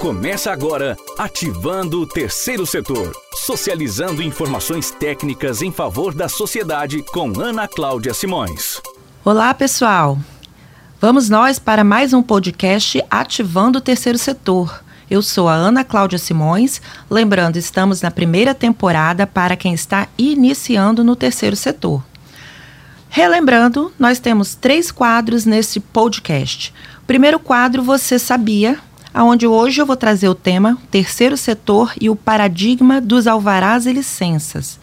Começa agora ativando o terceiro setor, socializando informações técnicas em favor da sociedade com Ana Cláudia Simões. Olá, pessoal. Vamos nós para mais um podcast Ativando o Terceiro Setor. Eu sou a Ana Cláudia Simões. Lembrando, estamos na primeira temporada para quem está iniciando no terceiro setor. Relembrando, nós temos três quadros nesse podcast. Primeiro quadro, Você Sabia? Onde hoje eu vou trazer o tema Terceiro Setor e o Paradigma dos Alvarás e Licenças.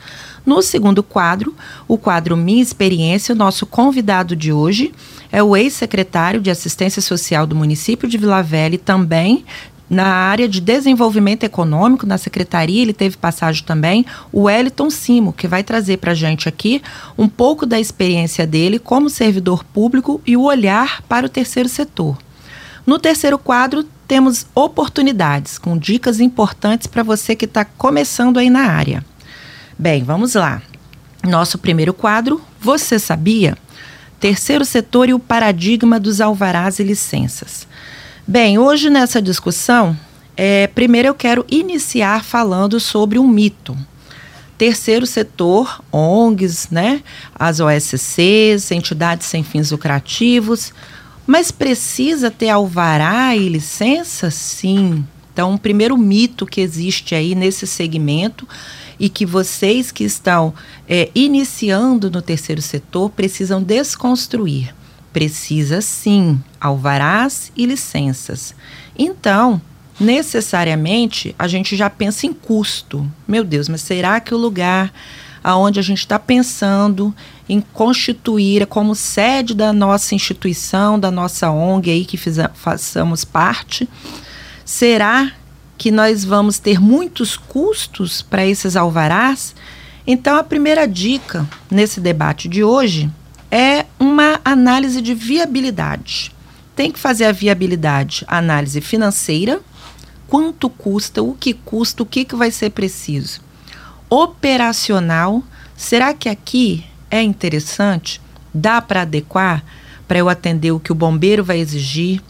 No segundo quadro, o quadro Minha Experiência, o nosso convidado de hoje é o ex-secretário de Assistência Social do município de Vila Velha e também na área de desenvolvimento econômico, na secretaria, ele teve passagem também, o Wellington Simo, que vai trazer para a gente aqui um pouco da experiência dele como servidor público e o olhar para o terceiro setor. No terceiro quadro, temos oportunidades com dicas importantes para você que está começando aí na área. Bem, vamos lá. Nosso primeiro quadro, Você Sabia? Terceiro setor e o paradigma dos alvarás e licenças. Bem, hoje nessa discussão, é, primeiro eu quero iniciar falando sobre um mito. Terceiro setor, ONGs, né, as OSCs, entidades sem fins lucrativos, mas precisa ter alvará e licença? Sim. Então, o primeiro mito que existe aí nesse segmento e que vocês que estão é, iniciando no terceiro setor precisam desconstruir. Precisa sim alvarás e licenças. Então, necessariamente, a gente já pensa em custo. Meu Deus, mas será que o lugar aonde a gente está pensando em constituir como sede da nossa instituição, da nossa ONG aí que fiz, façamos parte, será que nós vamos ter muitos custos para esses alvarás? Então, a primeira dica nesse debate de hoje é uma análise de viabilidade. Tem que fazer a viabilidade, a análise financeira, quanto custa, o que custa, o que, que vai ser preciso operacional. Será que aqui é interessante? Dá para adequar para eu atender o que o bombeiro vai exigir,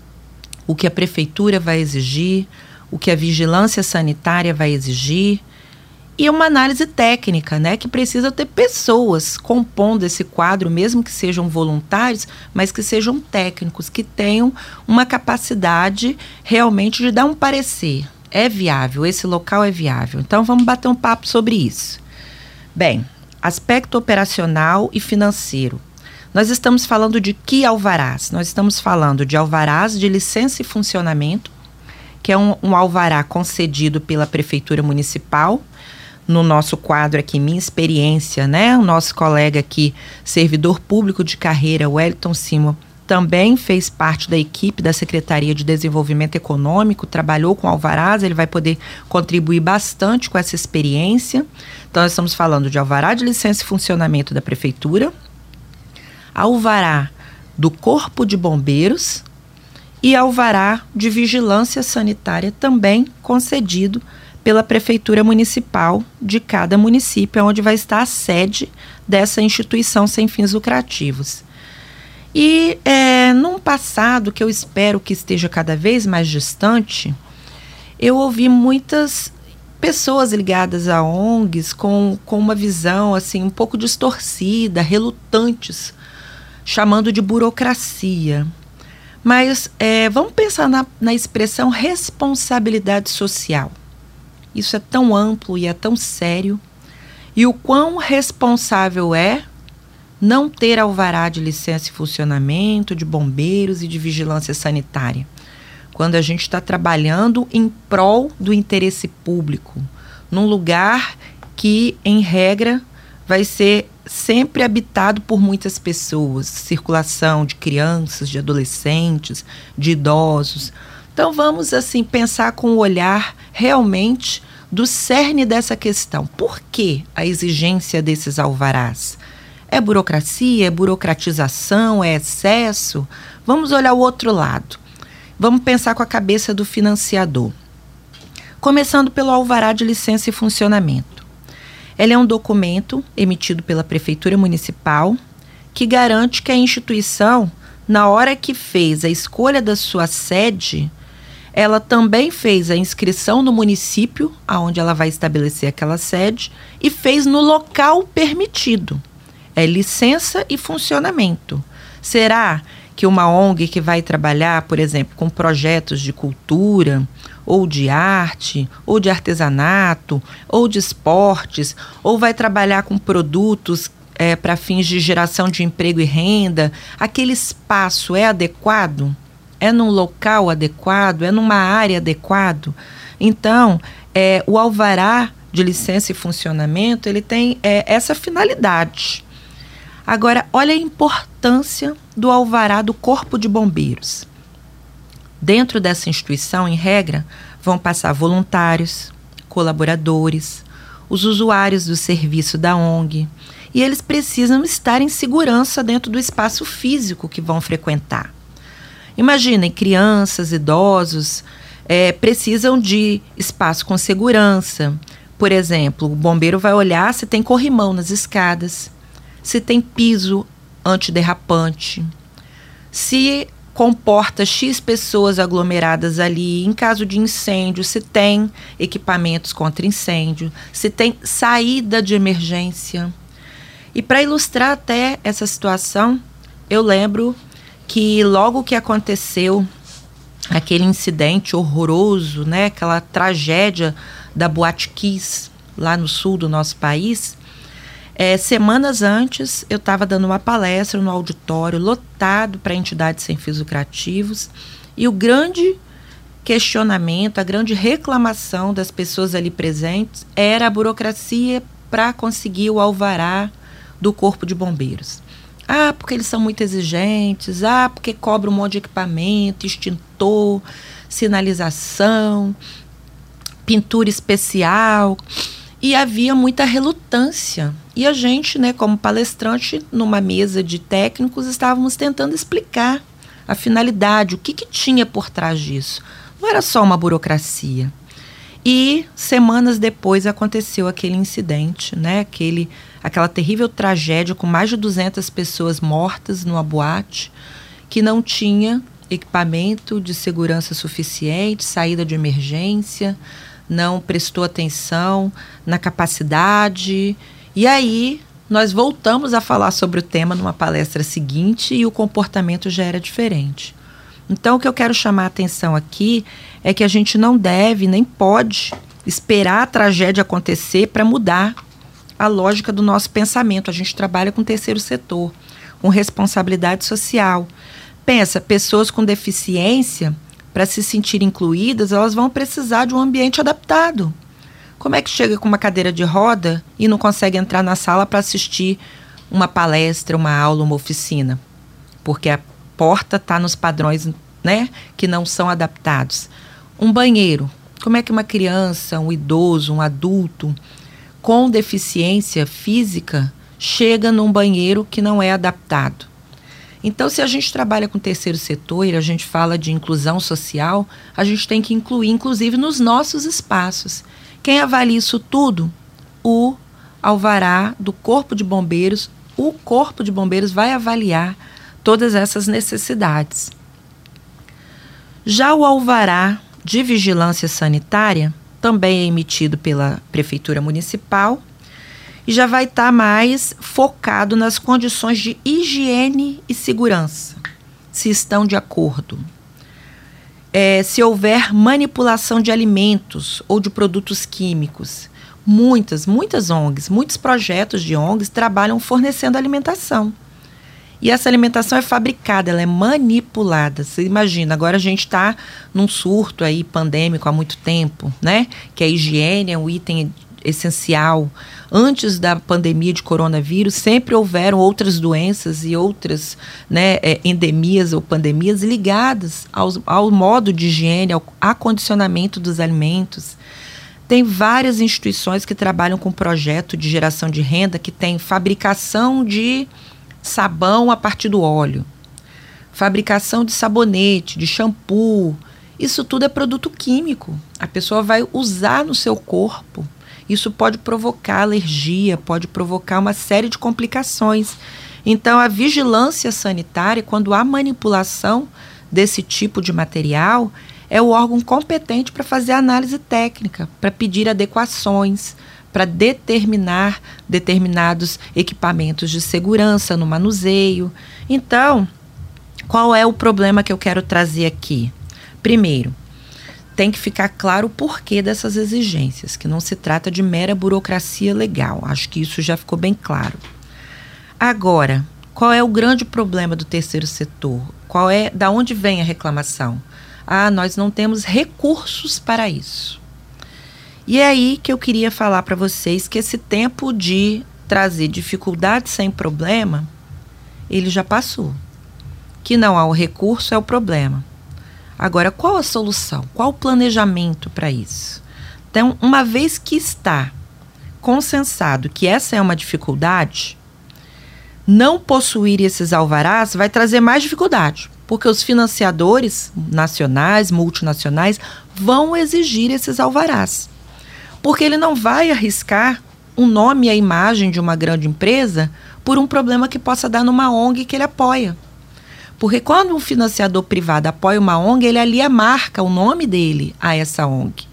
o que a prefeitura vai exigir, o que a vigilância sanitária vai exigir? E uma análise técnica, né, que precisa ter pessoas compondo esse quadro, mesmo que sejam voluntários, mas que sejam técnicos, que tenham uma capacidade realmente de dar um parecer é viável, esse local é viável. Então vamos bater um papo sobre isso. Bem, aspecto operacional e financeiro. Nós estamos falando de que alvarás? Nós estamos falando de alvarás de licença e funcionamento, que é um, um alvará concedido pela Prefeitura Municipal. No nosso quadro aqui, Minha Experiência, né? O nosso colega aqui, servidor público de carreira, Wellington Simo, também fez parte da equipe da Secretaria de Desenvolvimento Econômico, trabalhou com Alvarás, ele vai poder contribuir bastante com essa experiência. Então, nós estamos falando de Alvará de Licença e Funcionamento da Prefeitura, Alvará do Corpo de Bombeiros e Alvará de Vigilância Sanitária, também concedido pela Prefeitura Municipal de cada município, onde vai estar a sede dessa instituição sem fins lucrativos. E é, num passado que eu espero que esteja cada vez mais distante, eu ouvi muitas pessoas ligadas a ONGs com, com uma visão assim um pouco distorcida, relutantes, chamando de burocracia. Mas é, vamos pensar na, na expressão responsabilidade social. Isso é tão amplo e é tão sério. E o quão responsável é não ter alvará de licença e funcionamento, de bombeiros e de vigilância sanitária. Quando a gente está trabalhando em prol do interesse público, num lugar que, em regra, vai ser sempre habitado por muitas pessoas circulação de crianças, de adolescentes, de idosos. Então, vamos assim pensar com o olhar realmente do cerne dessa questão. Por que a exigência desses alvarás? É burocracia, é burocratização, é excesso? Vamos olhar o outro lado. Vamos pensar com a cabeça do financiador. Começando pelo alvará de licença e funcionamento. Ele é um documento emitido pela Prefeitura Municipal que garante que a instituição, na hora que fez a escolha da sua sede, ela também fez a inscrição no município, aonde ela vai estabelecer aquela sede, e fez no local permitido. É licença e funcionamento. Será que uma ONG que vai trabalhar, por exemplo, com projetos de cultura, ou de arte, ou de artesanato, ou de esportes, ou vai trabalhar com produtos é, para fins de geração de emprego e renda, aquele espaço é adequado? é num local adequado, é numa área adequado. Então, é, o alvará de licença e funcionamento ele tem é, essa finalidade. Agora, olha a importância do alvará do Corpo de Bombeiros. Dentro dessa instituição, em regra, vão passar voluntários, colaboradores, os usuários do serviço da ONG, e eles precisam estar em segurança dentro do espaço físico que vão frequentar. Imaginem, crianças, idosos é, precisam de espaço com segurança. Por exemplo, o bombeiro vai olhar se tem corrimão nas escadas, se tem piso antiderrapante, se comporta X pessoas aglomeradas ali, em caso de incêndio, se tem equipamentos contra incêndio, se tem saída de emergência. E para ilustrar até essa situação, eu lembro que logo que aconteceu aquele incidente horroroso, né, aquela tragédia da Boate Kiss lá no sul do nosso país, é, semanas antes eu estava dando uma palestra no auditório lotado para entidades sem fins lucrativos e o grande questionamento, a grande reclamação das pessoas ali presentes era a burocracia para conseguir o alvará do Corpo de Bombeiros. Ah, porque eles são muito exigentes. Ah, porque cobra um monte de equipamento, extintor, sinalização, pintura especial. E havia muita relutância. E a gente, né, como palestrante, numa mesa de técnicos, estávamos tentando explicar a finalidade, o que, que tinha por trás disso. Não era só uma burocracia. E semanas depois aconteceu aquele incidente, né, aquele aquela terrível tragédia com mais de 200 pessoas mortas numa boate que não tinha equipamento de segurança suficiente, saída de emergência, não prestou atenção na capacidade. E aí nós voltamos a falar sobre o tema numa palestra seguinte e o comportamento já era diferente. Então, o que eu quero chamar a atenção aqui é que a gente não deve nem pode esperar a tragédia acontecer para mudar a lógica do nosso pensamento. A gente trabalha com o terceiro setor, com responsabilidade social. Pensa, pessoas com deficiência, para se sentir incluídas, elas vão precisar de um ambiente adaptado. Como é que chega com uma cadeira de roda e não consegue entrar na sala para assistir uma palestra, uma aula, uma oficina? Porque a porta está nos padrões né, que não são adaptados. Um banheiro. Como é que uma criança, um idoso, um adulto com deficiência física chega num banheiro que não é adaptado. Então, se a gente trabalha com terceiro setor e a gente fala de inclusão social, a gente tem que incluir, inclusive, nos nossos espaços. Quem avalia isso tudo? O alvará do Corpo de Bombeiros. O Corpo de Bombeiros vai avaliar todas essas necessidades. Já o alvará de vigilância sanitária também é emitido pela Prefeitura Municipal e já vai estar tá mais focado nas condições de higiene e segurança, se estão de acordo. É, se houver manipulação de alimentos ou de produtos químicos. Muitas, muitas ONGs, muitos projetos de ONGs trabalham fornecendo alimentação. E essa alimentação é fabricada, ela é manipulada. Você imagina, agora a gente está num surto aí pandêmico há muito tempo, né? Que a higiene é um item essencial. Antes da pandemia de coronavírus, sempre houveram outras doenças e outras né, é, endemias ou pandemias ligadas aos, ao modo de higiene, ao acondicionamento dos alimentos. Tem várias instituições que trabalham com projeto de geração de renda que tem fabricação de sabão a partir do óleo, fabricação de sabonete, de shampoo. Isso tudo é produto químico. A pessoa vai usar no seu corpo. Isso pode provocar alergia, pode provocar uma série de complicações. Então, a vigilância sanitária, quando há manipulação desse tipo de material, é o órgão competente para fazer análise técnica, para pedir adequações, para determinar determinados equipamentos de segurança no manuseio. Então, qual é o problema que eu quero trazer aqui? Primeiro, tem que ficar claro o porquê dessas exigências, que não se trata de mera burocracia legal. Acho que isso já ficou bem claro. Agora, qual é o grande problema do terceiro setor? Qual é da onde vem a reclamação? Ah, nós não temos recursos para isso. E é aí que eu queria falar para vocês que esse tempo de trazer dificuldade sem problema, ele já passou. Que não há o recurso é o problema. Agora, qual a solução? Qual o planejamento para isso? Então, uma vez que está consensado que essa é uma dificuldade, não possuir esses alvarás vai trazer mais dificuldade, porque os financiadores nacionais, multinacionais, vão exigir esses alvarás porque ele não vai arriscar o nome e a imagem de uma grande empresa por um problema que possa dar numa ONG que ele apoia. Porque quando um financiador privado apoia uma ONG, ele ali marca o nome dele a essa ONG.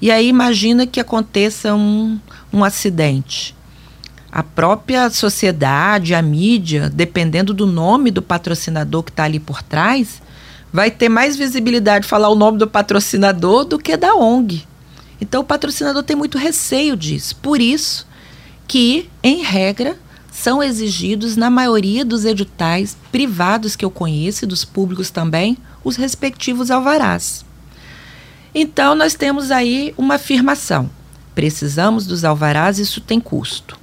E aí imagina que aconteça um, um acidente. A própria sociedade, a mídia, dependendo do nome do patrocinador que está ali por trás, vai ter mais visibilidade falar o nome do patrocinador do que da ONG. Então o patrocinador tem muito receio disso. Por isso que, em regra, são exigidos na maioria dos editais privados que eu conheço e dos públicos também, os respectivos alvarás. Então nós temos aí uma afirmação. Precisamos dos alvarás, isso tem custo.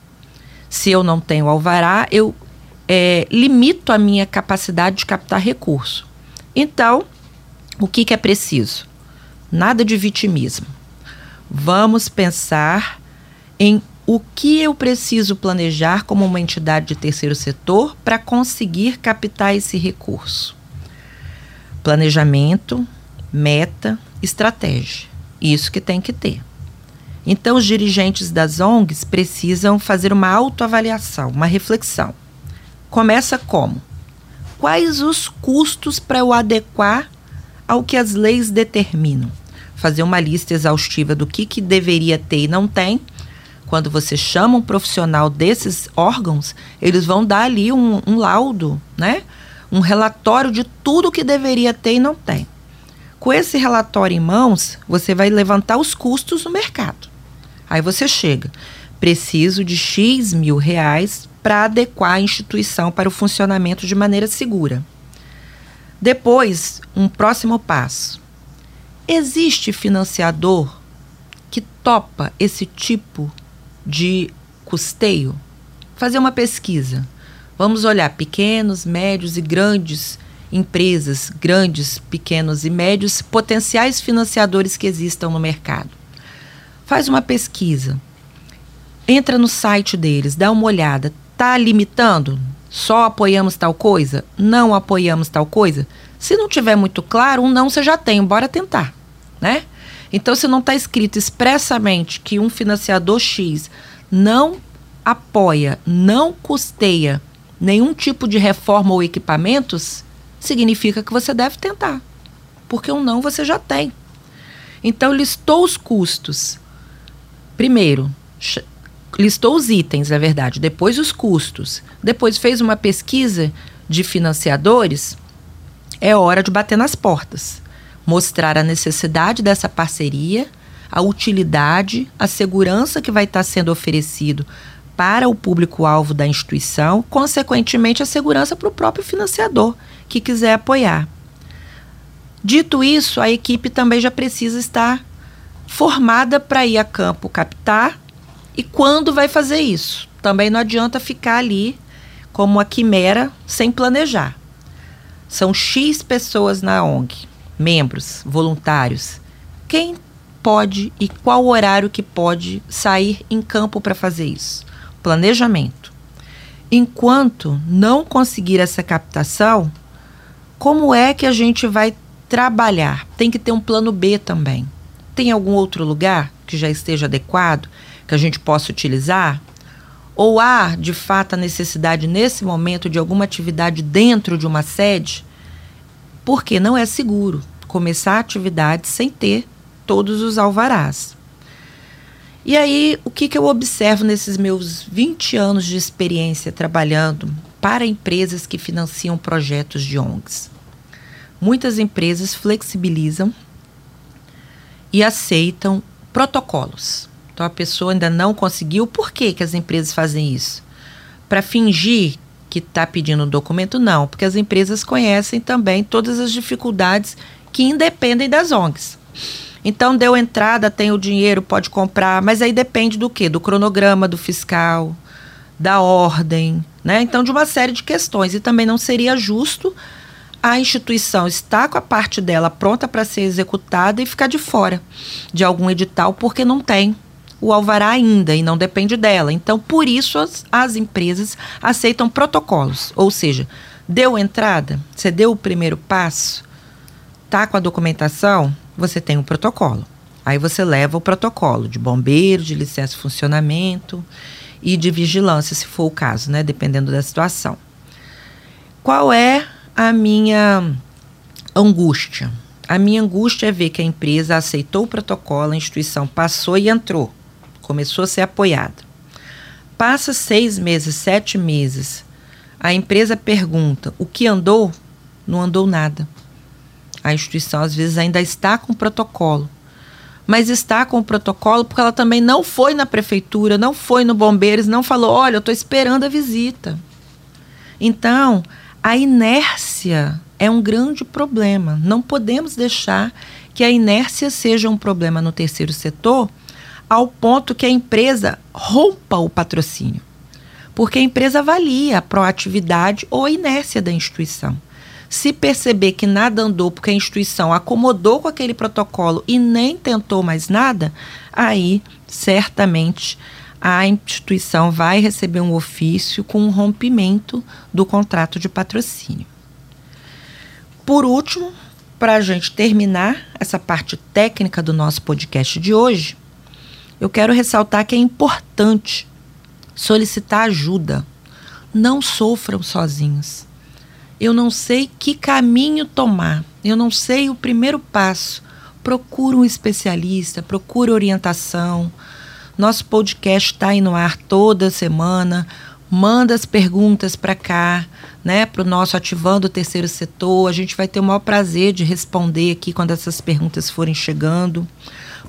Se eu não tenho alvará, eu é, limito a minha capacidade de captar recurso. Então, o que, que é preciso? Nada de vitimismo Vamos pensar em o que eu preciso planejar como uma entidade de terceiro setor para conseguir captar esse recurso. Planejamento, meta, estratégia. Isso que tem que ter. Então, os dirigentes das ONGs precisam fazer uma autoavaliação, uma reflexão. Começa como? Quais os custos para eu adequar ao que as leis determinam? fazer uma lista exaustiva do que, que deveria ter e não tem. Quando você chama um profissional desses órgãos, eles vão dar ali um, um laudo, né? Um relatório de tudo que deveria ter e não tem. Com esse relatório em mãos, você vai levantar os custos no mercado. Aí você chega, preciso de X mil reais para adequar a instituição para o funcionamento de maneira segura. Depois, um próximo passo. Existe financiador que topa esse tipo de custeio? Fazer uma pesquisa. Vamos olhar pequenos, médios e grandes empresas, grandes, pequenos e médios potenciais financiadores que existam no mercado. Faz uma pesquisa. Entra no site deles, dá uma olhada. Tá limitando? Só apoiamos tal coisa? Não apoiamos tal coisa? Se não tiver muito claro, um não você já tem, bora tentar né? Então, se não está escrito expressamente que um financiador X não apoia, não custeia nenhum tipo de reforma ou equipamentos, significa que você deve tentar. Porque um não você já tem. Então, listou os custos. Primeiro, listou os itens, na verdade, depois os custos. Depois fez uma pesquisa de financiadores. É hora de bater nas portas mostrar a necessidade dessa parceria, a utilidade, a segurança que vai estar sendo oferecido para o público-alvo da instituição, consequentemente, a segurança para o próprio financiador que quiser apoiar. Dito isso, a equipe também já precisa estar formada para ir a campo captar e quando vai fazer isso. Também não adianta ficar ali como uma quimera sem planejar. São X pessoas na ONG membros, voluntários, quem pode e qual horário que pode sair em campo para fazer isso? Planejamento. Enquanto não conseguir essa captação, como é que a gente vai trabalhar? Tem que ter um plano B também. Tem algum outro lugar que já esteja adequado, que a gente possa utilizar? Ou há, de fato, a necessidade nesse momento de alguma atividade dentro de uma sede? porque não é seguro. Começar a atividade sem ter todos os alvarás. E aí, o que, que eu observo nesses meus 20 anos de experiência trabalhando para empresas que financiam projetos de ONGs? Muitas empresas flexibilizam e aceitam protocolos. Então a pessoa ainda não conseguiu. Por que, que as empresas fazem isso? Para fingir que está pedindo um documento? Não, porque as empresas conhecem também todas as dificuldades que independem das ONGs. Então deu entrada, tem o dinheiro, pode comprar, mas aí depende do quê? Do cronograma do fiscal, da ordem, né? Então de uma série de questões e também não seria justo a instituição estar com a parte dela pronta para ser executada e ficar de fora de algum edital porque não tem o alvará ainda e não depende dela. Então, por isso as, as empresas aceitam protocolos, ou seja, deu entrada, você deu o primeiro passo, tá com a documentação, você tem um protocolo. Aí você leva o protocolo de bombeiro, de licença de funcionamento e de vigilância, se for o caso, né, dependendo da situação. Qual é a minha angústia? A minha angústia é ver que a empresa aceitou o protocolo, a instituição passou e entrou começou a ser apoiada. Passa seis meses, sete meses, a empresa pergunta: o que andou? Não andou nada. A instituição às vezes ainda está com protocolo, mas está com o protocolo porque ela também não foi na prefeitura, não foi no bombeiros, não falou: olha, eu estou esperando a visita. Então, a inércia é um grande problema. Não podemos deixar que a inércia seja um problema no terceiro setor ao ponto que a empresa rompa o patrocínio. Porque a empresa avalia a proatividade ou a inércia da instituição. Se perceber que nada andou porque a instituição acomodou com aquele protocolo e nem tentou mais nada, aí certamente a instituição vai receber um ofício com um rompimento do contrato de patrocínio. Por último, para a gente terminar essa parte técnica do nosso podcast de hoje, eu quero ressaltar que é importante solicitar ajuda. Não sofram sozinhos. Eu não sei que caminho tomar. Eu não sei o primeiro passo. Procure um especialista, procure orientação. Nosso podcast está aí no ar toda semana. Manda as perguntas para cá, né, para o nosso Ativando o Terceiro Setor. A gente vai ter o maior prazer de responder aqui quando essas perguntas forem chegando.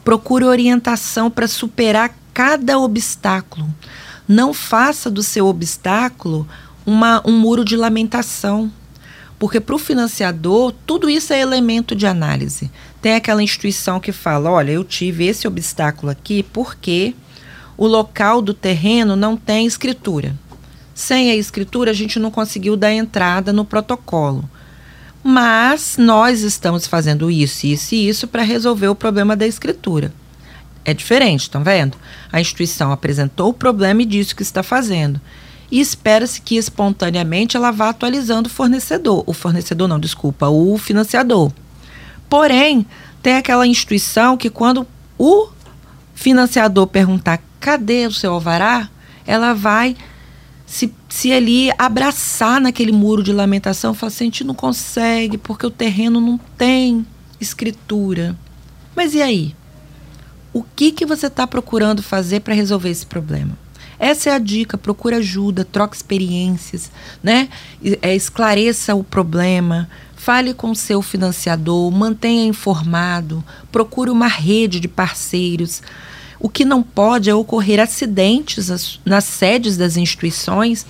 Procure orientação para superar cada obstáculo. Não faça do seu obstáculo uma, um muro de lamentação. Porque para o financiador, tudo isso é elemento de análise. Tem aquela instituição que fala: olha, eu tive esse obstáculo aqui porque o local do terreno não tem escritura. Sem a escritura, a gente não conseguiu dar entrada no protocolo. Mas nós estamos fazendo isso, isso e isso para resolver o problema da escritura. É diferente, estão vendo? A instituição apresentou o problema e disse o que está fazendo. E espera-se que espontaneamente ela vá atualizando o fornecedor. O fornecedor, não, desculpa, o financiador. Porém, tem aquela instituição que quando o financiador perguntar cadê o seu alvará, ela vai se, se ele abraçar naquele muro de lamentação, falar assim, a gente não consegue porque o terreno não tem escritura. Mas e aí? O que, que você está procurando fazer para resolver esse problema? Essa é a dica, procura ajuda, troque experiências, né? É, esclareça o problema, fale com seu financiador, mantenha informado, procure uma rede de parceiros. O que não pode é ocorrer acidentes nas sedes das instituições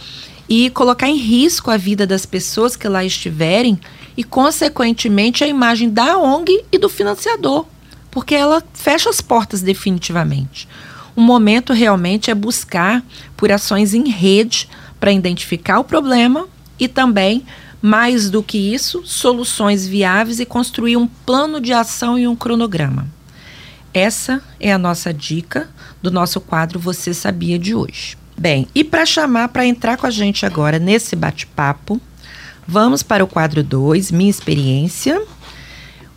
e colocar em risco a vida das pessoas que lá estiverem e, consequentemente, a imagem da ONG e do financiador, porque ela fecha as portas definitivamente. O momento realmente é buscar por ações em rede para identificar o problema e também, mais do que isso, soluções viáveis e construir um plano de ação e um cronograma. Essa é a nossa dica do nosso quadro Você Sabia de hoje. Bem, e para chamar para entrar com a gente agora nesse bate-papo, vamos para o quadro 2, Minha Experiência.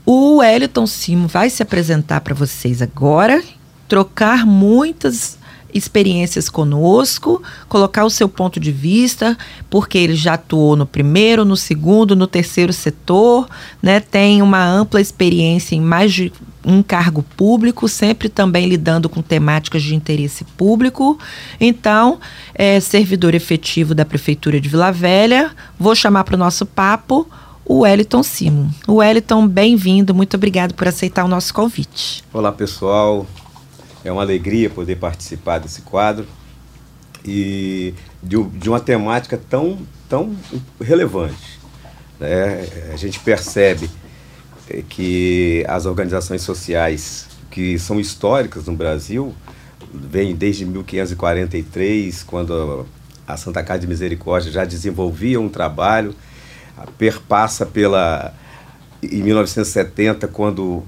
O Wellington Simo vai se apresentar para vocês agora, trocar muitas experiências conosco, colocar o seu ponto de vista, porque ele já atuou no primeiro, no segundo, no terceiro setor, né? Tem uma ampla experiência em mais de um cargo público, sempre também lidando com temáticas de interesse público. Então, é servidor efetivo da Prefeitura de Vila Velha. Vou chamar para o nosso papo o Wellington Simo. O Wellington, bem-vindo, muito obrigado por aceitar o nosso convite. Olá, pessoal. É uma alegria poder participar desse quadro e de, de uma temática tão, tão relevante. Né? A gente percebe que as organizações sociais que são históricas no Brasil, vêm desde 1543, quando a Santa Casa de Misericórdia já desenvolvia um trabalho, perpassa pela em 1970, quando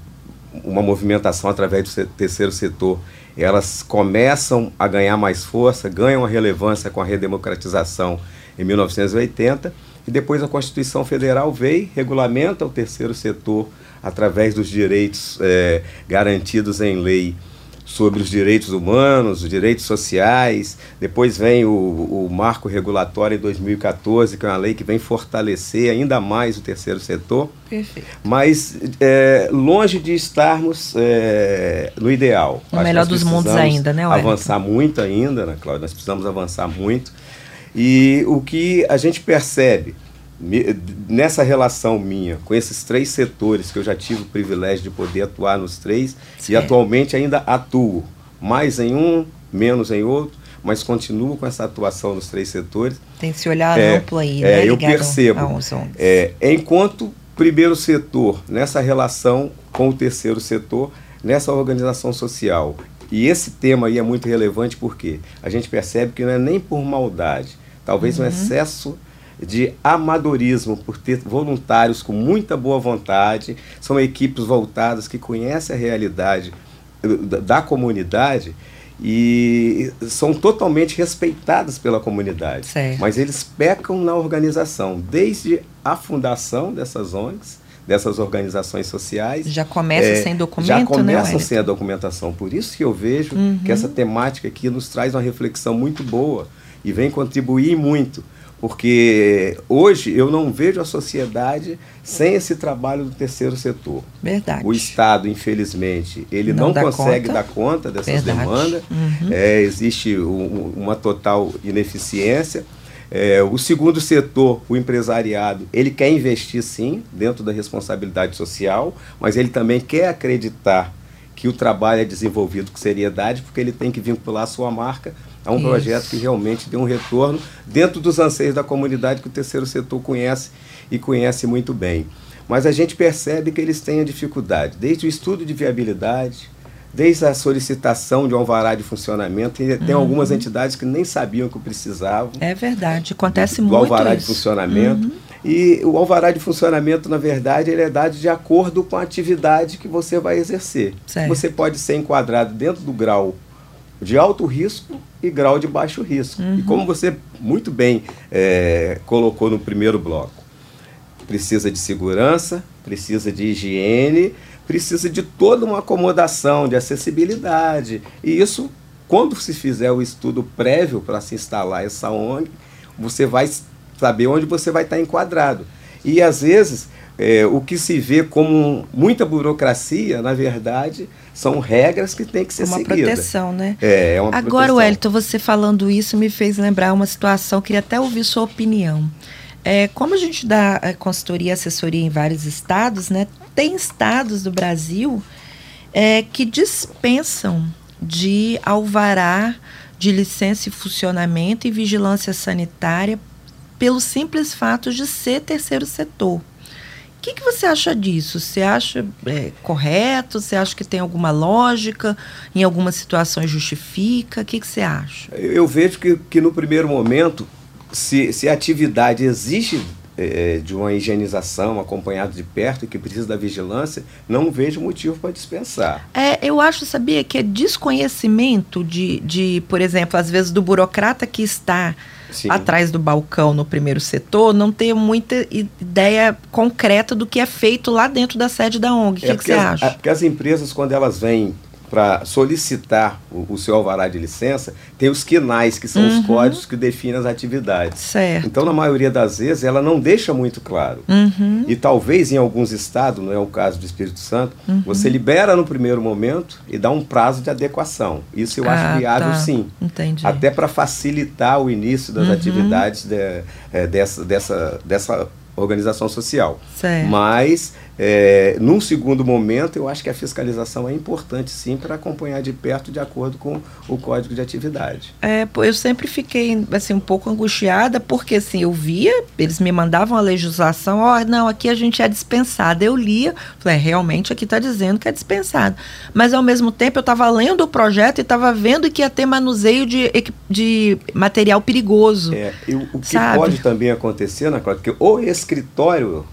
uma movimentação através do terceiro setor, elas começam a ganhar mais força, ganham a relevância com a redemocratização em 1980 e depois a Constituição Federal veio, regulamenta o terceiro setor através dos direitos é, garantidos em lei sobre os direitos humanos, os direitos sociais. Depois vem o, o marco regulatório em 2014, que é uma lei que vem fortalecer ainda mais o terceiro setor. Perfeito. Mas é, longe de estarmos é, no ideal. O melhor dos mundos ainda, né? Avançar muito ainda, né, Cláudia? Nós precisamos avançar muito. E o que a gente percebe nessa relação minha com esses três setores que eu já tive o privilégio de poder atuar nos três Sim. e atualmente ainda atuo mais em um, menos em outro, mas continuo com essa atuação nos três setores. Tem esse olhar é, amplo aí, é, né? eu percebo. É, enquanto primeiro setor, nessa relação com o terceiro setor, nessa organização social. E esse tema aí é muito relevante porque a gente percebe que não é nem por maldade, Talvez uhum. um excesso de amadorismo por ter voluntários com muita boa vontade, são equipes voltadas que conhecem a realidade da comunidade e são totalmente respeitadas pela comunidade. Certo. Mas eles pecam na organização, desde a fundação dessas ONGs, dessas organizações sociais. Já começa é, sem documento, Já né, começa né, sem a documentação. Por isso que eu vejo uhum. que essa temática aqui nos traz uma reflexão muito boa e vem contribuir muito, porque hoje eu não vejo a sociedade sem esse trabalho do terceiro setor. Verdade. O Estado, infelizmente, ele não, não consegue conta. dar conta dessas Verdade. demandas, uhum. é, existe um, uma total ineficiência. É, o segundo setor, o empresariado, ele quer investir sim, dentro da responsabilidade social, mas ele também quer acreditar que o trabalho é desenvolvido com seriedade, porque ele tem que vincular a sua marca a um Isso. projeto que realmente dê um retorno dentro dos anseios da comunidade que o terceiro setor conhece e conhece muito bem. Mas a gente percebe que eles têm a dificuldade, desde o estudo de viabilidade, desde a solicitação de um alvará de funcionamento, e tem uhum. algumas entidades que nem sabiam que precisavam. É verdade, acontece do, muito. Do alvará isso. de funcionamento. Uhum. E o alvará de funcionamento, na verdade, ele é dado de acordo com a atividade que você vai exercer. Certo. Você pode ser enquadrado dentro do grau de alto risco e grau de baixo risco. Uhum. E como você muito bem é, colocou no primeiro bloco, precisa de segurança, precisa de higiene, precisa de toda uma acomodação, de acessibilidade. E isso, quando se fizer o estudo prévio para se instalar essa ONG, você vai saber onde você vai estar enquadrado. E às vezes é, o que se vê como muita burocracia, na verdade, são regras que têm que ser uma seguidas. Uma proteção, né? É, é uma Agora, proteção. Wellington, você falando isso me fez lembrar uma situação, queria até ouvir sua opinião. É, como a gente dá é, consultoria e assessoria em vários estados, né? Tem estados do Brasil é, que dispensam de alvará de licença e funcionamento e vigilância sanitária pelo simples fato de ser terceiro setor que, que você acha disso? Você acha é, correto? Você acha que tem alguma lógica? Em algumas situações justifica? O que, que você acha? Eu vejo que, que no primeiro momento, se, se a atividade existe é, de uma higienização acompanhada de perto e que precisa da vigilância, não vejo motivo para dispensar. É, eu acho, sabia, que é desconhecimento de, de, por exemplo, às vezes do burocrata que está Sim. atrás do balcão no primeiro setor não ter muita ideia concreta do que é feito lá dentro da sede da ONG. O é que, que você as, acha? porque as empresas, quando elas vêm para solicitar o, o, seu alvará de licença, tem os quinais, que são uhum. os códigos que definem as atividades. Certo. Então, na maioria das vezes, ela não deixa muito claro. Uhum. E talvez em alguns estados, não é o caso do Espírito Santo, uhum. você libera no primeiro momento e dá um prazo de adequação. Isso eu acho ah, viável tá. sim. Entendi. Até para facilitar o início das uhum. atividades de, é, dessa, dessa, dessa organização social. Certo. Mas, é, num segundo momento, eu acho que a fiscalização é importante, sim, para acompanhar de perto de acordo com o código de atividade. É, eu sempre fiquei assim, um pouco angustiada, porque assim, eu via, eles me mandavam a legislação, ó, oh, não, aqui a gente é dispensado. Eu lia, falei, é, realmente aqui está dizendo que é dispensado. Mas, ao mesmo tempo, eu estava lendo o projeto e estava vendo que ia ter manuseio de, de material perigoso. É, e o, o que sabe? pode também acontecer, na que ou esse escritório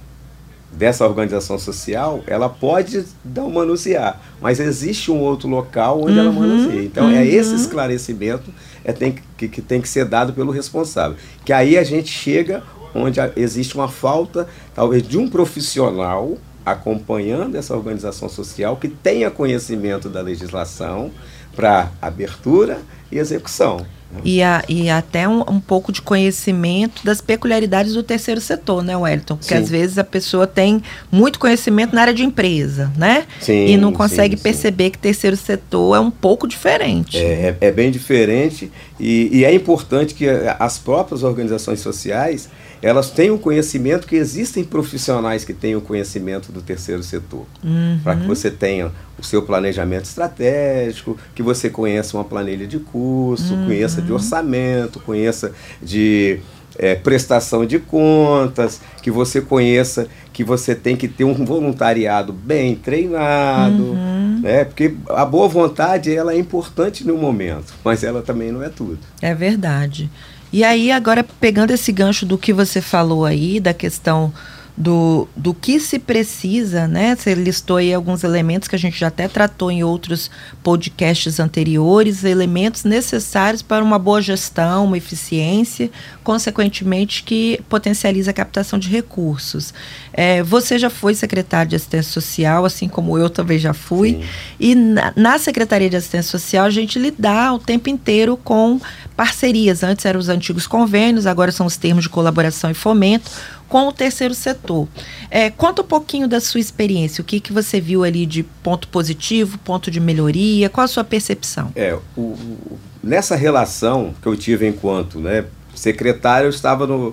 dessa organização social, ela pode não manusear, mas existe um outro local onde uhum, ela manuseia. Então, é uhum. é esse esclarecimento é, tem que, que tem que ser dado pelo responsável. Que aí a gente chega onde existe uma falta, talvez, de um profissional acompanhando essa organização social que tenha conhecimento da legislação para abertura e execução e, a, e até um, um, pouco de conhecimento das peculiaridades do terceiro setor, né, Wellington? Porque sim. às vezes a pessoa tem muito conhecimento na área de empresa, né? Sim, e não consegue sim, perceber que terceiro setor é um pouco diferente. É, é, é bem diferente e, e é importante que as próprias organizações sociais elas têm o conhecimento que existem profissionais que têm o conhecimento do terceiro setor. Uhum. Para que você tenha o seu planejamento estratégico, que você conheça uma planilha de curso, uhum. conheça de orçamento, conheça de é, prestação de contas, que você conheça que você tem que ter um voluntariado bem treinado, uhum. né? Porque a boa vontade ela é importante no momento, mas ela também não é tudo. É verdade. E aí, agora, pegando esse gancho do que você falou aí, da questão do, do que se precisa, né? Você listou aí alguns elementos que a gente já até tratou em outros podcasts anteriores, elementos necessários para uma boa gestão, uma eficiência, consequentemente que potencializa a captação de recursos. É, você já foi secretário de assistência social, assim como eu também já fui, Sim. e na, na Secretaria de Assistência Social a gente lidar o tempo inteiro com parcerias. Antes eram os antigos convênios, agora são os termos de colaboração e fomento com o terceiro setor. É, conta um pouquinho da sua experiência, o que, que você viu ali de ponto positivo, ponto de melhoria, qual a sua percepção? É, o, o, nessa relação que eu tive enquanto né, secretário, eu estava no,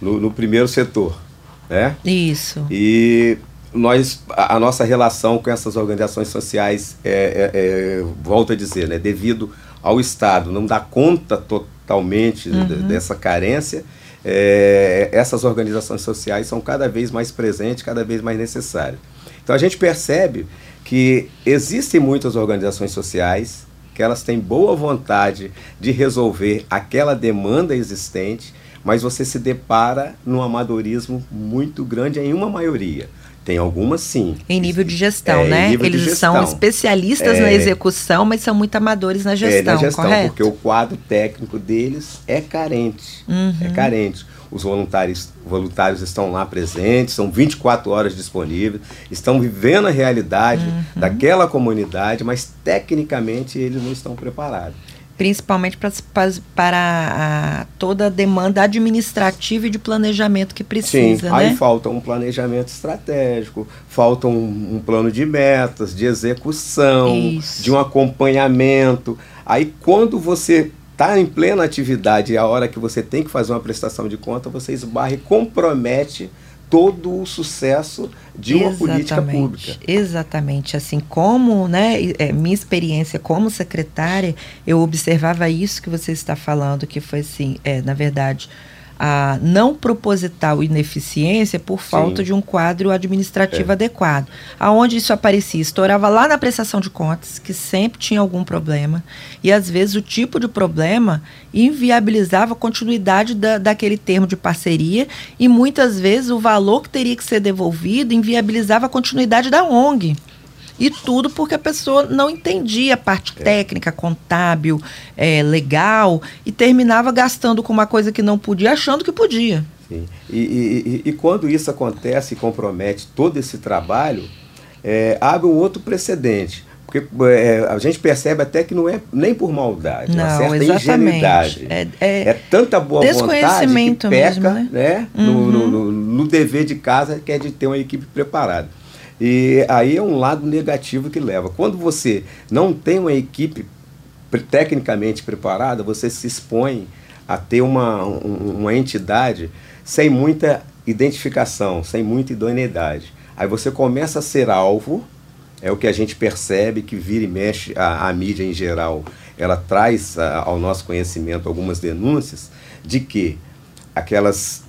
no, no primeiro setor. Né? Isso. E nós, a, a, nossa relação com essas organizações sociais, é, é, é, volto a dizer, né, devido ao Estado não dar conta totalmente uhum. dessa carência, é, essas organizações sociais são cada vez mais presentes, cada vez mais necessárias. Então a gente percebe que existem muitas organizações sociais que elas têm boa vontade de resolver aquela demanda existente, mas você se depara num amadorismo muito grande em uma maioria. Tem algumas sim. Em nível de gestão, é, né? Eles gestão. são especialistas é, na execução, mas são muito amadores na gestão, é, na gestão, correto? Porque o quadro técnico deles é carente. Uhum. É carente. Os voluntários, voluntários estão lá presentes, são 24 horas disponíveis, estão vivendo a realidade uhum. daquela comunidade, mas tecnicamente eles não estão preparados principalmente pra, pra, para a, toda a demanda administrativa e de planejamento que precisa. Sim, né? aí falta um planejamento estratégico, falta um, um plano de metas, de execução, Isso. de um acompanhamento. Aí quando você está em plena atividade e a hora que você tem que fazer uma prestação de conta, você esbarra e compromete todo o sucesso de uma exatamente, política pública. Exatamente. Assim como, né, é, minha experiência como secretária, eu observava isso que você está falando, que foi assim, é, na verdade, a não proposital ineficiência por falta Sim. de um quadro administrativo é. adequado. Aonde isso aparecia? Estourava lá na prestação de contas, que sempre tinha algum problema, e às vezes o tipo de problema inviabilizava a continuidade da, daquele termo de parceria, e muitas vezes o valor que teria que ser devolvido inviabilizava a continuidade da ONG. E tudo porque a pessoa não entendia a parte é. técnica, contábil, é, legal, e terminava gastando com uma coisa que não podia, achando que podia. Sim. E, e, e, e quando isso acontece e compromete todo esse trabalho, é, abre um outro precedente. Porque é, a gente percebe até que não é nem por maldade, não, uma certa exatamente. ingenuidade. É, é, é, tanta boa vontade que peca mesmo, né? né? Uhum. No, no, no, no, dever de casa, que é de ter uma equipe preparada. E aí é um lado negativo que leva. Quando você não tem uma equipe tecnicamente preparada, você se expõe a ter uma, uma entidade sem muita identificação, sem muita idoneidade. Aí você começa a ser alvo é o que a gente percebe que vira e mexe a, a mídia em geral. Ela traz a, ao nosso conhecimento algumas denúncias de que aquelas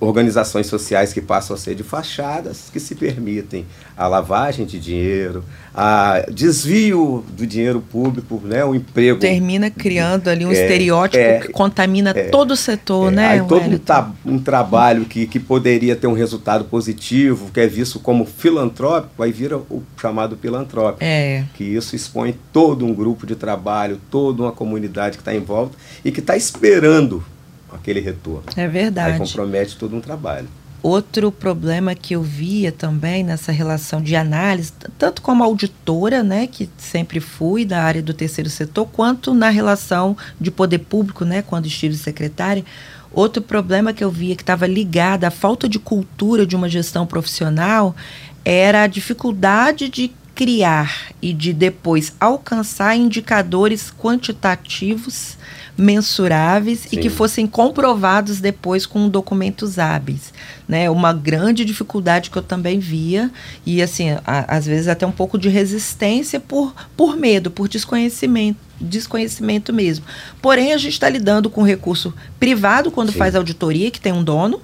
organizações sociais que passam a ser de fachadas, que se permitem a lavagem de dinheiro, a desvio do dinheiro público, né, o emprego. Termina criando ali um é, estereótipo é, que contamina é, todo o setor, é, né? Aí todo um, tra um, trabalho que, que poderia ter um resultado positivo, que é visto como filantrópico, aí vira o chamado pilantrópico. É. Que isso expõe todo um grupo de trabalho, toda uma comunidade que está em volta e que está esperando aquele retorno. É verdade. Aí compromete todo um trabalho. Outro problema que eu via também nessa relação de análise, tanto como auditora, né, que sempre fui da área do terceiro setor, quanto na relação de poder público, né, quando estive secretária, outro problema que eu via que estava ligado à falta de cultura de uma gestão profissional era a dificuldade de criar e de depois alcançar indicadores quantitativos mensuráveis Sim. e que fossem comprovados depois com documentos hábeis, né? Uma grande dificuldade que eu também via e assim, a, às vezes até um pouco de resistência por, por medo, por desconhecimento desconhecimento mesmo. Porém, a gente está lidando com recurso privado quando Sim. faz auditoria, que tem um dono,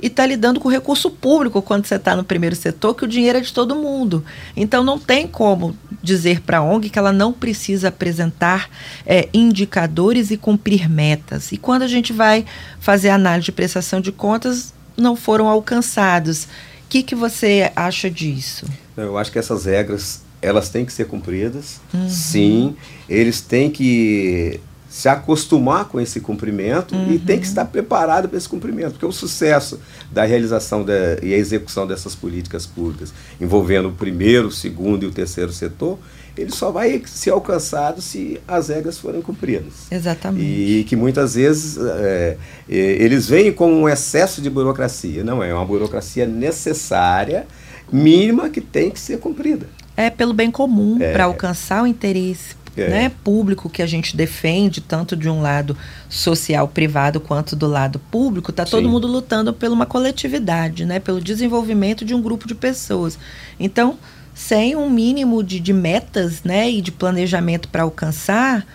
e está lidando com recurso público quando você está no primeiro setor, que o dinheiro é de todo mundo. Então não tem como dizer para a ONG que ela não precisa apresentar é, indicadores e cumprir metas. E quando a gente vai fazer análise de prestação de contas, não foram alcançados. O que, que você acha disso? Eu acho que essas regras elas têm que ser cumpridas. Uhum. Sim, eles têm que se acostumar com esse cumprimento uhum. e tem que estar preparado para esse cumprimento, porque o sucesso da realização e a execução dessas políticas públicas, envolvendo o primeiro, o segundo e o terceiro setor, ele só vai ser alcançado se as regras forem cumpridas. Exatamente. E que muitas vezes é, eles veem como um excesso de burocracia. Não é, é uma burocracia necessária, mínima, que tem que ser cumprida. É pelo bem comum, é. para alcançar o interesse é. né, público que a gente defende, tanto de um lado social privado quanto do lado público, está todo mundo lutando por uma coletividade, né, pelo desenvolvimento de um grupo de pessoas. Então, sem um mínimo de, de metas né, e de planejamento para alcançar,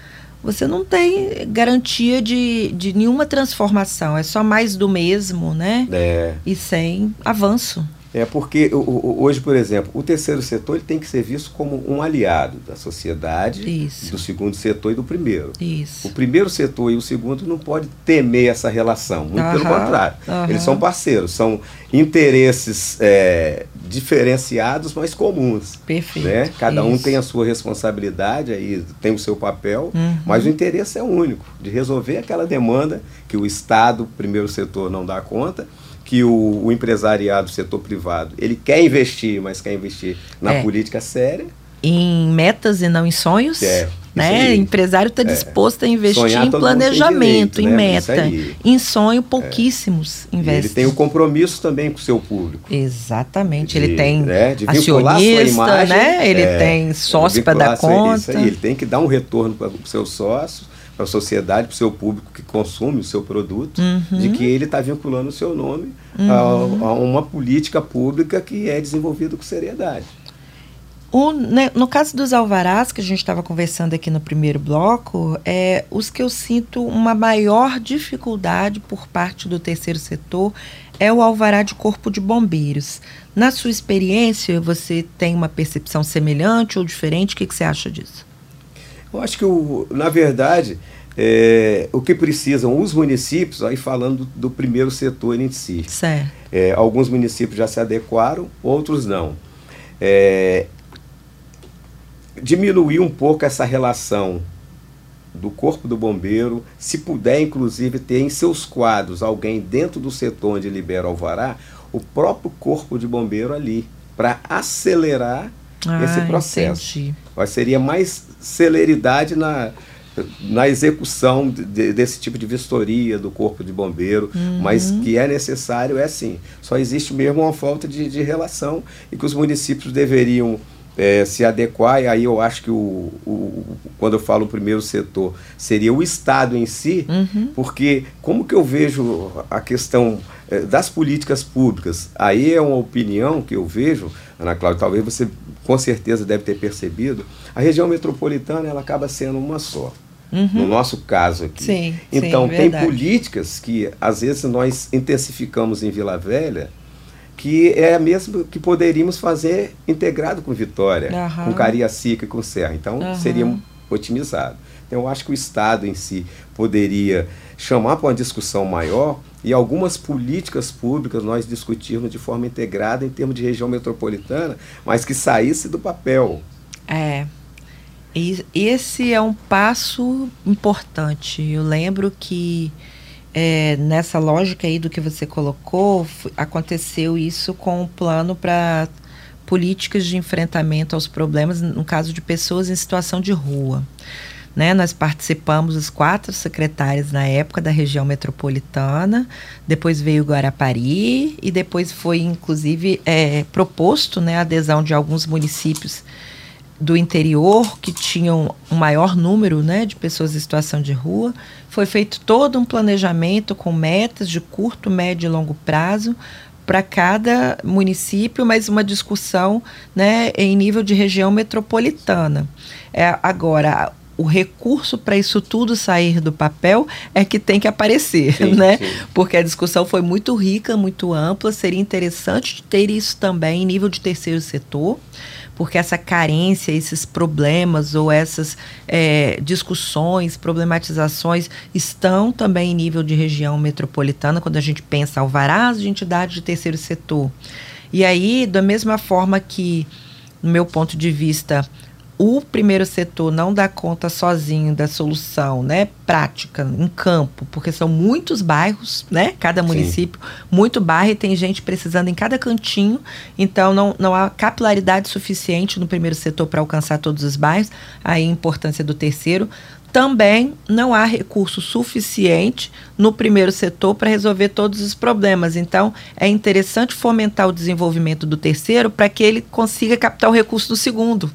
você não tem garantia de, de nenhuma transformação. É só mais do mesmo, né? É. E sem avanço. É porque hoje, por exemplo, o terceiro setor ele tem que ser visto como um aliado da sociedade, Isso. do segundo setor e do primeiro. Isso. O primeiro setor e o segundo não pode temer essa relação, muito pelo contrário. Eles são parceiros, são interesses é, diferenciados, mas comuns. Perfeito. Né? Cada Isso. um tem a sua responsabilidade, aí tem o seu papel, uhum. mas o interesse é único, de resolver aquela demanda que o Estado, primeiro setor, não dá conta que o, o empresariado, o setor privado, ele quer investir, mas quer investir na é. política séria. Em metas e não em sonhos. É. Né? O empresário está é. disposto a investir Sonhar, em planejamento, direito, em né? meta. Em sonho, pouquíssimos é. investem. ele tem o compromisso também com o seu público. Exatamente. De, ele tem né? acionista, imagem, né? ele é, tem sócio para dar conta. Ele tem que dar um retorno para os seus sócios para a sociedade, para o seu público que consome o seu produto, uhum. de que ele está vinculando o seu nome uhum. a, a, uma política pública que é desenvolvida com seriedade. O, né, no caso dos alvarás, que a gente estava conversando aqui no primeiro bloco, é, os que eu sinto uma maior dificuldade por parte do terceiro setor é o alvará de corpo de bombeiros. Na sua experiência, você tem uma percepção semelhante ou diferente? O que, que você acha disso? Eu acho que, o, na verdade, é, o que precisam os municípios, aí falando do, do primeiro setor em si. Certo. É, alguns municípios já se adequaram, outros não. É, diminuir um pouco essa relação do corpo do bombeiro, se puder, inclusive, ter em seus quadros alguém dentro do setor onde libera o alvará, o próprio corpo de bombeiro ali, para acelerar ah, esse processo. Entendi. Seria mais celeridade na, na execução de, desse tipo de vistoria do corpo de bombeiro, uhum. mas que é necessário, é sim. Só existe mesmo uma falta de, de relação e que os municípios deveriam é, se adequar, e aí eu acho que o, o, quando eu falo o primeiro setor, seria o Estado em si, uhum. porque como que eu vejo a questão é, das políticas públicas? Aí é uma opinião que eu vejo, Ana Cláudia, talvez você com certeza deve ter percebido, a região metropolitana ela acaba sendo uma só. Uhum. No nosso caso aqui. Sim, então, sim, tem políticas que às vezes nós intensificamos em Vila Velha, que é a mesma que poderíamos fazer integrado com Vitória, uhum. com Cariacica e com Serra. Então, uhum. seria otimizado. Então, eu acho que o Estado em si poderia chamar para uma discussão maior e algumas políticas públicas nós discutirmos de forma integrada em termos de região metropolitana, mas que saísse do papel. É. E esse é um passo importante. Eu lembro que é, nessa lógica aí do que você colocou, aconteceu isso com o um plano para políticas de enfrentamento aos problemas, no caso de pessoas em situação de rua. Né, nós participamos, os quatro secretários na época da região metropolitana, depois veio Guarapari e depois foi inclusive é, proposto né, a adesão de alguns municípios do interior que tinham um maior número né, de pessoas em situação de rua. Foi feito todo um planejamento com metas de curto, médio e longo prazo para cada município, mas uma discussão né, em nível de região metropolitana. É, agora, o recurso para isso tudo sair do papel é que tem que aparecer, sim, né? Sim. Porque a discussão foi muito rica, muito ampla. Seria interessante ter isso também em nível de terceiro setor porque essa carência, esses problemas ou essas é, discussões, problematizações estão também em nível de região metropolitana, quando a gente pensa alvarás de entidade de terceiro setor. E aí, da mesma forma que, no meu ponto de vista, o primeiro setor não dá conta sozinho da solução, né, prática em campo, porque são muitos bairros, né, cada município, Sim. muito bairro e tem gente precisando em cada cantinho, então não, não há capilaridade suficiente no primeiro setor para alcançar todos os bairros, aí a importância do terceiro. Também não há recurso suficiente no primeiro setor para resolver todos os problemas. Então, é interessante fomentar o desenvolvimento do terceiro para que ele consiga captar o recurso do segundo.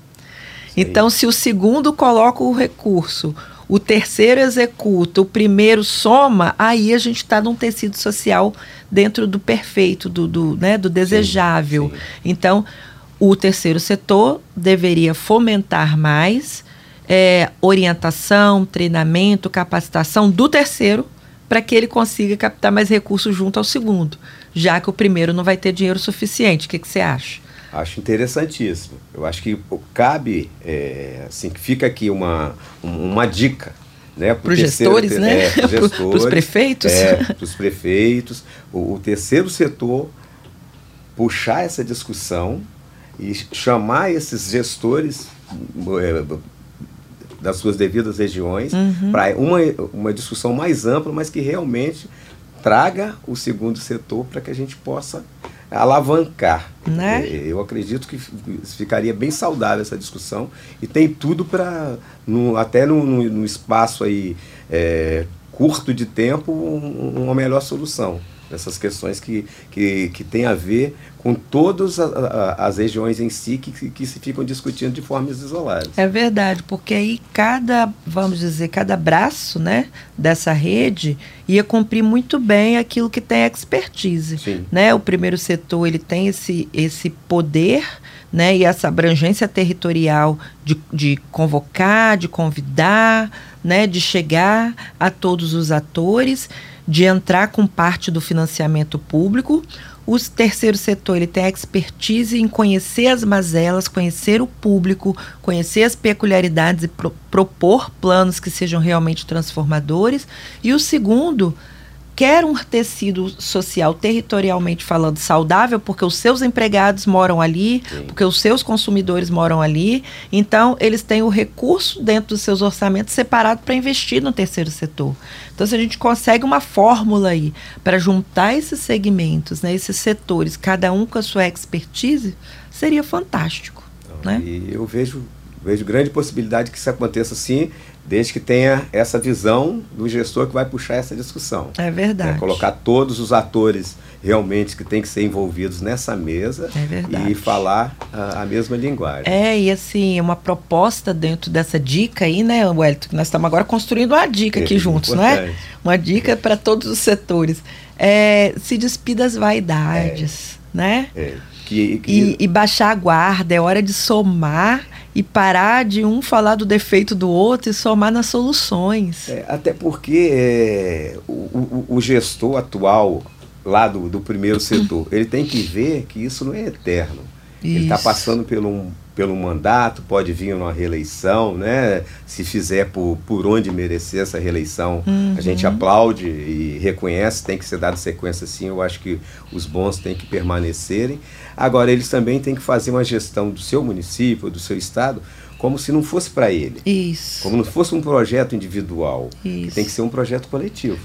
Então, se o segundo coloca o recurso, o terceiro executa, o primeiro soma, aí a gente está num tecido social dentro do perfeito, do, do, né, do desejável. Sim, sim. Então, o terceiro setor deveria fomentar mais é, orientação, treinamento, capacitação do terceiro para que ele consiga captar mais recursos junto ao segundo, já que o primeiro não vai ter dinheiro suficiente. O que, que você acha? Acho interessantíssimo. Eu acho que cabe, é, assim, fica aqui uma, uma dica. Né, para os gestores, né? É, para os prefeitos. É, para os prefeitos. O, o terceiro setor puxar essa discussão e chamar esses gestores é, das suas devidas regiões uhum. para uma, uma discussão mais ampla, mas que realmente traga o segundo setor para que a gente possa alavancar. Né? É, eu acredito que ficaria bem saudável essa discussão e tem tudo para, até no, espaço aí, é, curto de tempo, um, uma melhor solução dessas questões que, que, que tem a ver com todas as regiões em si que, que se ficam discutindo de formas isoladas. É verdade, porque aí cada, vamos dizer, cada braço né, dessa rede ia cumprir muito bem aquilo que tem expertise. Sim. Né? O primeiro setor ele tem esse, esse poder né, e essa abrangência territorial de, de convocar, de convidar, né, de chegar a todos os atores de entrar com parte do financiamento público. O terceiro setor ele tem a expertise em conhecer as mazelas, conhecer o público, conhecer as peculiaridades e pro, propor planos que sejam realmente transformadores. E o segundo quer um tecido social territorialmente falando saudável, porque os seus empregados moram ali, Sim. porque os seus consumidores moram ali. Então, eles têm o recurso dentro dos seus orçamentos separado para investir no terceiro setor. Então, se a gente consegue uma fórmula aí para juntar esses segmentos, né, esses setores, cada um com a sua expertise, seria fantástico. né? E eu vejo, vejo grande possibilidade que isso aconteça sim, desde que tenha essa visão do gestor que vai puxar essa discussão. É verdade. Né? Colocar todos os atores realmente que têm que ser envolvidos nessa mesa é e falar a, a, mesma linguagem. É, e assim, uma proposta dentro dessa dica aí, né, Wellington, que nós estamos agora construindo uma dica aqui é, juntos, importante. não é? Uma dica para todos os setores. É, se despida das vaidades, é. né? É. Que, que... E, e, baixar a guarda, é hora de somar e parar de um falar do defeito do outro e somar nas soluções. É, até porque é, o, o, o, gestor atual lá do, do primeiro setor, ele tem que ver que isso não é eterno. Tá isso. Ele está passando por um, pelo mandato, pode vir uma reeleição, né? Se fizer por, por onde merecer essa reeleição, uhum. a gente aplaude e reconhece, tem que ser dado sequência sim, eu acho que os bons têm que permanecerem. Agora, eles também têm que fazer uma gestão do seu município, do seu estado, como se não fosse para ele. Isso. Como não fosse um projeto individual. Isso. Tem que ser um projeto coletivo.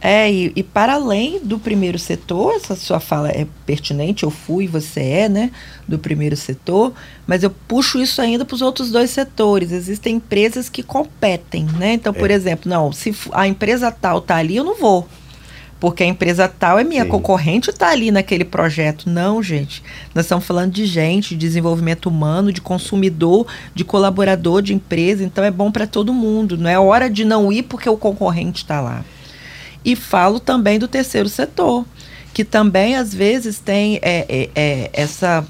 É, e, e, para além do primeiro setor, essa sua fala é pertinente, eu fui, você é, né, do primeiro setor, mas eu puxo isso ainda para os outros dois setores. Existem empresas que competem, né? Então, por é. exemplo, não, se a empresa tal está ali, eu não vou. Porque a empresa tal é minha Sim. concorrente está ali naquele projeto. Não, gente. Nós estamos falando de gente, de desenvolvimento humano, de consumidor, de colaborador de empresa. Então é bom para todo mundo. Não é hora de não ir porque o concorrente está lá. E falo também do terceiro setor, que também às vezes tem é, é, é, essa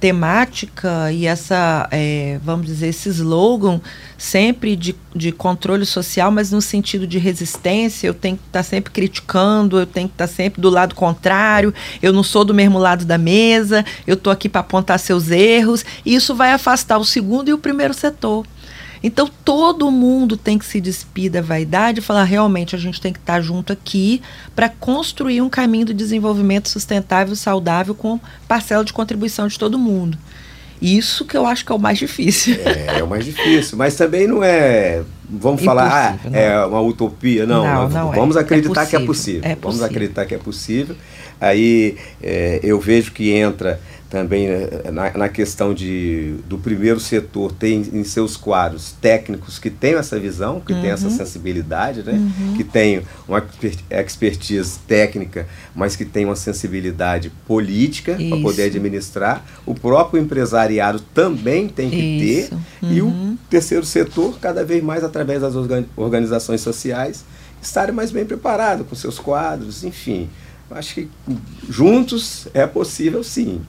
temática e essa, é, vamos dizer, esse slogan sempre de, de controle social, mas no sentido de resistência, eu tenho que estar tá sempre criticando, eu tenho que estar tá sempre do lado contrário, eu não sou do mesmo lado da mesa, eu estou aqui para apontar seus erros, e isso vai afastar o segundo e o primeiro setor. Então todo mundo tem que se despir da vaidade e falar realmente a gente tem que estar junto aqui para construir um caminho de desenvolvimento sustentável, saudável com parcela de contribuição de todo mundo. Isso que eu acho que é o mais difícil. É, é o mais difícil, mas também não é, vamos falar, ah, é uma utopia, não. não, não é. vamos é. acreditar que é possível. É vamos acreditar que é possível. Aí é, eu vejo que entra também né, na, na, questão de, do primeiro setor tem em seus quadros técnicos que têm essa visão, que uhum. têm essa sensibilidade, né? Uhum. que têm uma expertise técnica, mas que tem uma sensibilidade política para poder administrar. O próprio empresariado também tem que Isso. ter. Uhum. E o terceiro setor, cada vez mais através das organizações sociais, estarem mais bem preparados com seus quadros, enfim. Acho que juntos é possível sim.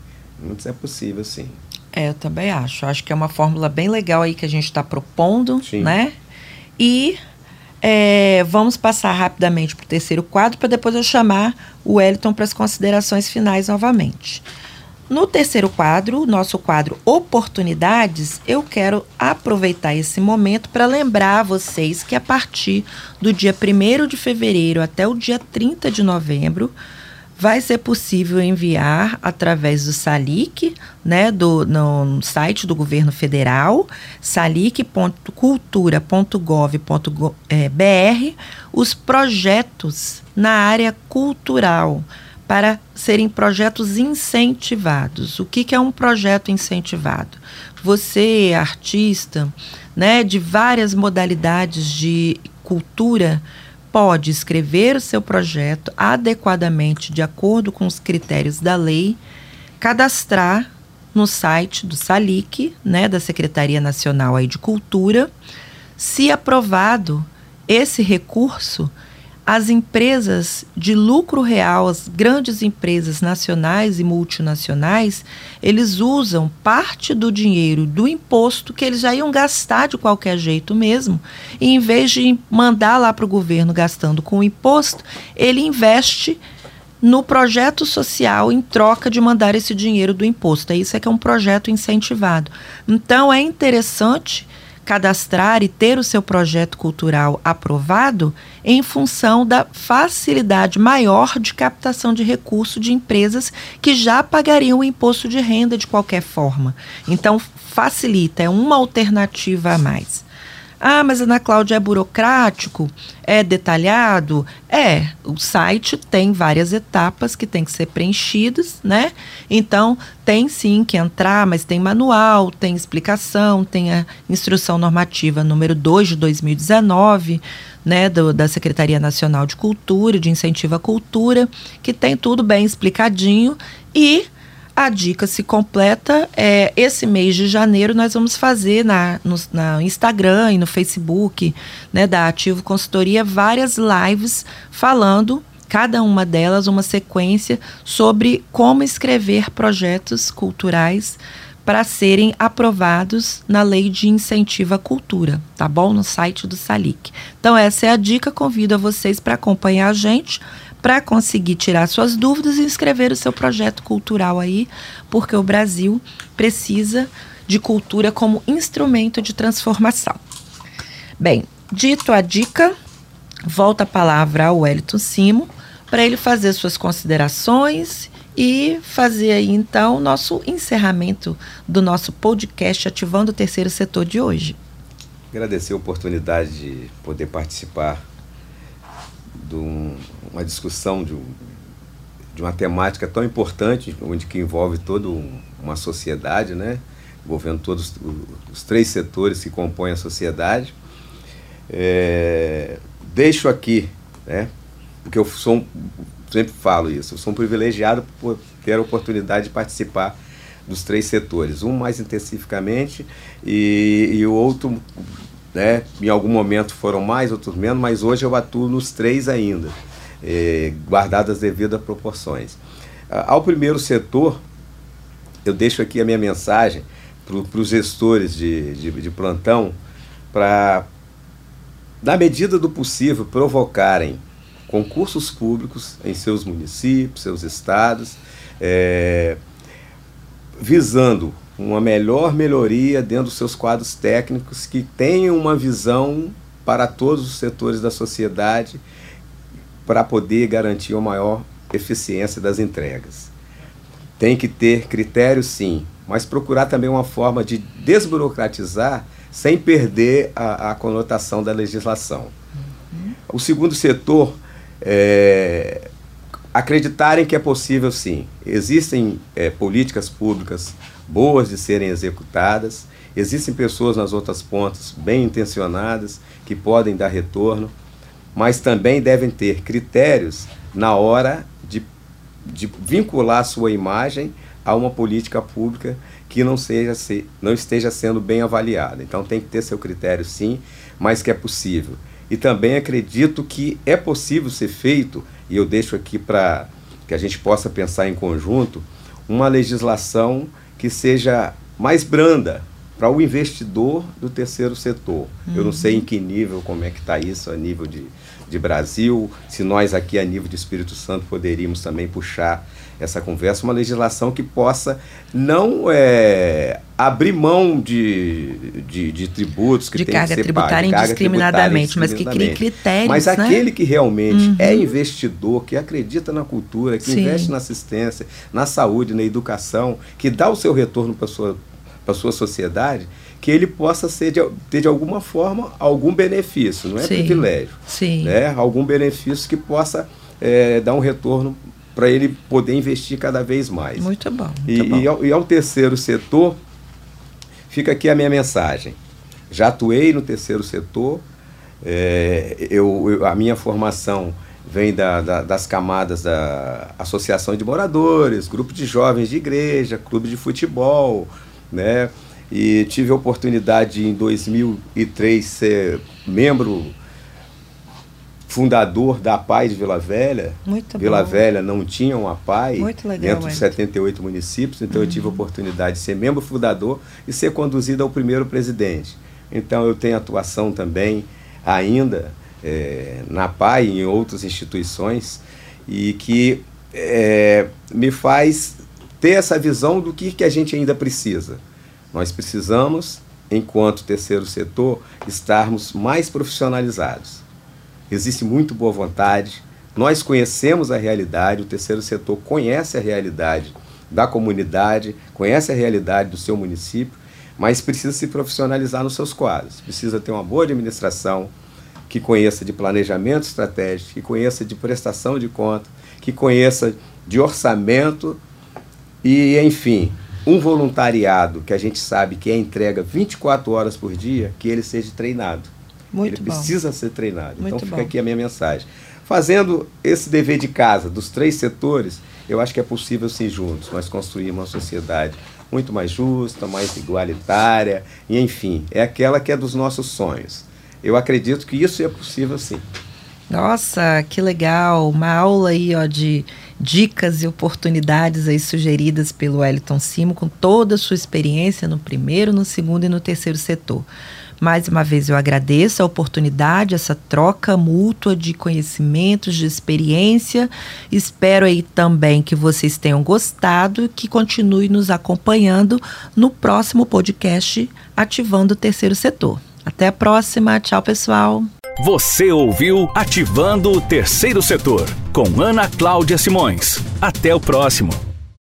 Muitos é possível, sim. É, eu também acho. Acho que é uma fórmula bem legal aí que a gente está propondo, sim. né? E é, vamos passar rapidamente para o terceiro quadro para depois eu chamar o Wellington para as considerações finais novamente. No terceiro quadro, nosso quadro Oportunidades, eu quero aproveitar esse momento para lembrar a vocês que a partir do dia 1 de fevereiro até o dia 30 de novembro, vai ser possível enviar através do SALIC, né, do, no site do governo federal, salic.cultura.gov.br, os projetos na área cultural para serem projetos incentivados. O que, que é um projeto incentivado? Você, artista, né, de várias modalidades de cultura, pode escrever o seu projeto adequadamente de acordo com os critérios da lei, cadastrar no site do SALIC, né, da Secretaria Nacional aí de Cultura. Se aprovado esse recurso, as empresas de lucro real, as grandes empresas nacionais e multinacionais, eles usam parte do dinheiro do imposto que eles já iam gastar de qualquer jeito mesmo, e em vez de mandar lá para o governo gastando com o imposto, ele investe no projeto social em troca de mandar esse dinheiro do imposto. É isso é que é um projeto incentivado. Então é interessante cadastrar e ter o seu projeto cultural aprovado em função da facilidade maior de captação de recurso de empresas que já pagariam o imposto de renda de qualquer forma. Então, facilita, é uma alternativa a mais. Ah, mas Ana Cláudia é burocrático? É detalhado? É, o site tem várias etapas que tem que ser preenchidas, né? Então, tem sim que entrar, mas tem manual, tem explicação, tem a instrução normativa número 2 de 2019, né, do, da Secretaria Nacional de Cultura, de Incentivo à Cultura, que tem tudo bem explicadinho e a dica se completa. É, esse mês de janeiro nós vamos fazer na, no na Instagram e no Facebook né, da Ativo Consultoria várias lives falando, cada uma delas, uma sequência sobre como escrever projetos culturais para serem aprovados na Lei de Incentivo à Cultura, tá bom? No site do Salic. Então, essa é a dica. Convido a vocês para acompanhar a gente para conseguir tirar suas dúvidas e inscrever o seu projeto cultural aí, porque o Brasil precisa de cultura como instrumento de transformação. Bem, dito a dica, volta a palavra ao Wellington Simo para ele fazer suas considerações e fazer aí então o nosso encerramento do nosso podcast Ativando o Terceiro Setor de hoje. Agradecer a oportunidade de poder participar de um, uma discussão de, um, de uma temática tão importante, onde que envolve toda uma sociedade, né? envolvendo todos os três setores que compõem a sociedade. É, deixo aqui, né? porque eu sou, sempre falo isso, eu sou um privilegiado por ter a oportunidade de participar dos três setores, um mais intensivamente e, e o outro né? Em algum momento foram mais, outros menos, mas hoje eu atuo nos três ainda, eh, guardadas as devidas proporções. Ao primeiro setor, eu deixo aqui a minha mensagem para os gestores de, de, de plantão para, na medida do possível, provocarem concursos públicos em seus municípios, seus estados, é, visando uma melhor melhoria dentro dos seus quadros técnicos que tenham uma visão para todos os setores da sociedade para poder garantir uma maior eficiência das entregas. Tem que ter critérios, sim, mas procurar também uma forma de desburocratizar sem perder a, a conotação da legislação. O segundo setor é acreditarem que é possível, sim. Existem é, políticas públicas boas de serem executadas. Existem pessoas nas outras pontas bem intencionadas que podem dar retorno, mas também devem ter critérios na hora de, de vincular sua imagem a uma política pública que não, seja, se, não esteja sendo bem avaliada. Então tem que ter seu critério sim, mas que é possível. E também acredito que é possível ser feito, e eu deixo aqui para que a gente possa pensar em conjunto, uma legislação que seja mais branda para o investidor do terceiro setor. Uhum. Eu não sei em que nível, como é que está isso a nível de, de Brasil, se nós aqui a nível de Espírito Santo poderíamos também puxar essa conversa, uma legislação que possa não é, abrir mão de, de, de tributos que de tem carga que ser tributária pago, indiscriminadamente, mas que crie critérios. Mas né? aquele que realmente uhum. é investidor, que acredita na cultura, que Sim. investe na assistência, na saúde, na educação, que dá o seu retorno para a sua, sua sociedade, que ele possa ser de, ter de alguma forma algum benefício, não é Sim. privilégio. Sim. Né? Algum benefício que possa é, dar um retorno para ele poder investir cada vez mais. Muito bom. Muito e, bom. E, ao, e ao terceiro setor, fica aqui a minha mensagem. Já atuei no terceiro setor, é, eu, eu, a minha formação vem da, da, das camadas da Associação de Moradores, grupo de jovens de igreja, clube de futebol, né? E tive a oportunidade em 2003 ser membro fundador da PAI de Vila Velha. Muito Vila bom. Velha não tinha uma PAI Muito legal, dentro de 78 municípios, então uhum. eu tive a uhum. oportunidade de ser membro fundador e ser conduzido ao primeiro presidente. Então eu tenho atuação também ainda é, na PAI e em outras instituições e que é, me faz ter essa visão do que, que a gente ainda precisa. Nós precisamos, enquanto terceiro setor, estarmos mais profissionalizados existe muito boa vontade. Nós conhecemos a realidade, o terceiro setor conhece a realidade da comunidade, conhece a realidade do seu município, mas precisa se profissionalizar nos seus quadros. Precisa ter uma boa administração, que conheça de planejamento estratégico, que conheça de prestação de conta, que conheça de orçamento e, enfim, um voluntariado que a gente sabe que é entrega 24 horas por dia, que ele seja treinado. Muito ele bom. precisa ser treinado. Muito então fica bom. aqui a minha mensagem. Fazendo esse dever de casa dos três setores, eu acho que é possível sim juntos nós construir uma sociedade muito mais justa, mais igualitária, e enfim, é aquela que é dos nossos sonhos. Eu acredito que isso é possível sim. Nossa, que legal! Uma aula aí, ó, de dicas e oportunidades aí sugeridas pelo Wellington Simo, com toda a sua experiência no primeiro, no segundo e no terceiro setor. Mais uma vez eu agradeço a oportunidade, essa troca mútua de conhecimentos, de experiência. Espero aí também que vocês tenham gostado e que continue nos acompanhando no próximo podcast Ativando o Terceiro Setor. Até a próxima. Tchau, pessoal. Você ouviu Ativando o Terceiro Setor com Ana Cláudia Simões. Até o próximo.